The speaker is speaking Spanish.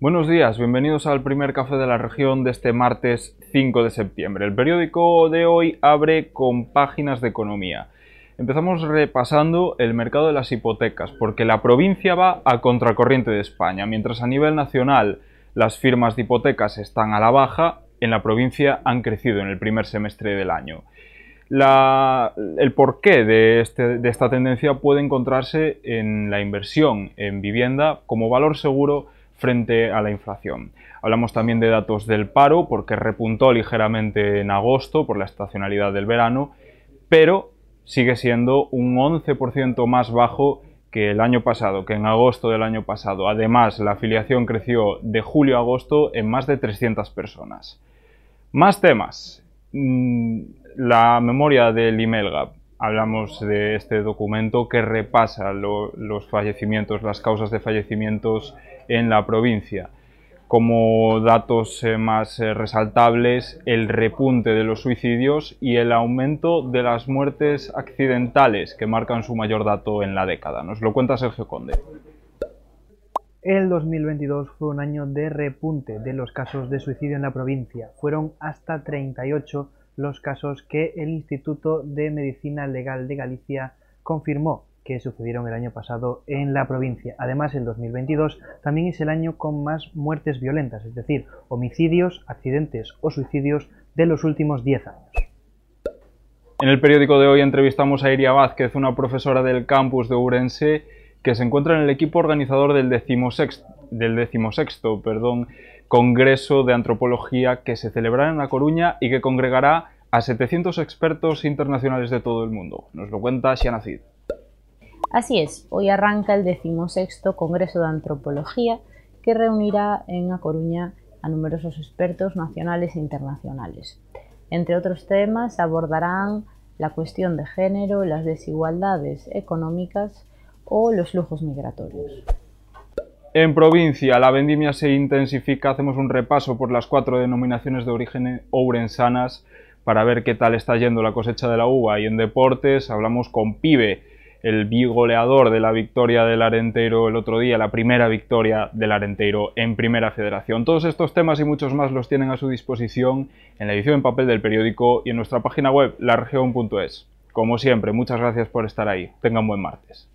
Buenos días, bienvenidos al primer café de la región de este martes 5 de septiembre. El periódico de hoy abre con páginas de economía. Empezamos repasando el mercado de las hipotecas, porque la provincia va a contracorriente de España. Mientras a nivel nacional las firmas de hipotecas están a la baja, en la provincia han crecido en el primer semestre del año. El porqué de, este, de esta tendencia puede encontrarse en la inversión en vivienda como valor seguro frente a la inflación. Hablamos también de datos del paro, porque repuntó ligeramente en agosto por la estacionalidad del verano, pero sigue siendo un 11% más bajo que el año pasado, que en agosto del año pasado. Además, la afiliación creció de julio a agosto en más de 300 personas. Más temas. Mm, la memoria del IMELGAP. Hablamos de este documento que repasa los fallecimientos, las causas de fallecimientos en la provincia. Como datos eh, más eh, resaltables, el repunte de los suicidios y el aumento de las muertes accidentales, que marcan su mayor dato en la década. Nos lo cuenta Sergio Conde. El 2022 fue un año de repunte de los casos de suicidio en la provincia. Fueron hasta 38 los casos que el Instituto de Medicina Legal de Galicia confirmó que sucedieron el año pasado en la provincia. Además, el 2022 también es el año con más muertes violentas, es decir, homicidios, accidentes o suicidios de los últimos 10 años. En el periódico de hoy entrevistamos a Iria Vázquez, una profesora del campus de Ourense que se encuentra en el equipo organizador del decimosexto, del perdón, Congreso de Antropología que se celebrará en La Coruña y que congregará a 700 expertos internacionales de todo el mundo. Nos lo cuenta Shiana Cid. Así es, hoy arranca el decimosexto Congreso de Antropología que reunirá en A Coruña a numerosos expertos nacionales e internacionales. Entre otros temas abordarán la cuestión de género, las desigualdades económicas o los flujos migratorios. En provincia, la vendimia se intensifica. Hacemos un repaso por las cuatro denominaciones de origen ourensanas para ver qué tal está yendo la cosecha de la uva. Y en deportes hablamos con Pibe, el bigoleador de la victoria del Arenteiro el otro día, la primera victoria del Arenteiro en Primera Federación. Todos estos temas y muchos más los tienen a su disposición en la edición en papel del periódico y en nuestra página web, laregion.es. Como siempre, muchas gracias por estar ahí. Tengan buen martes.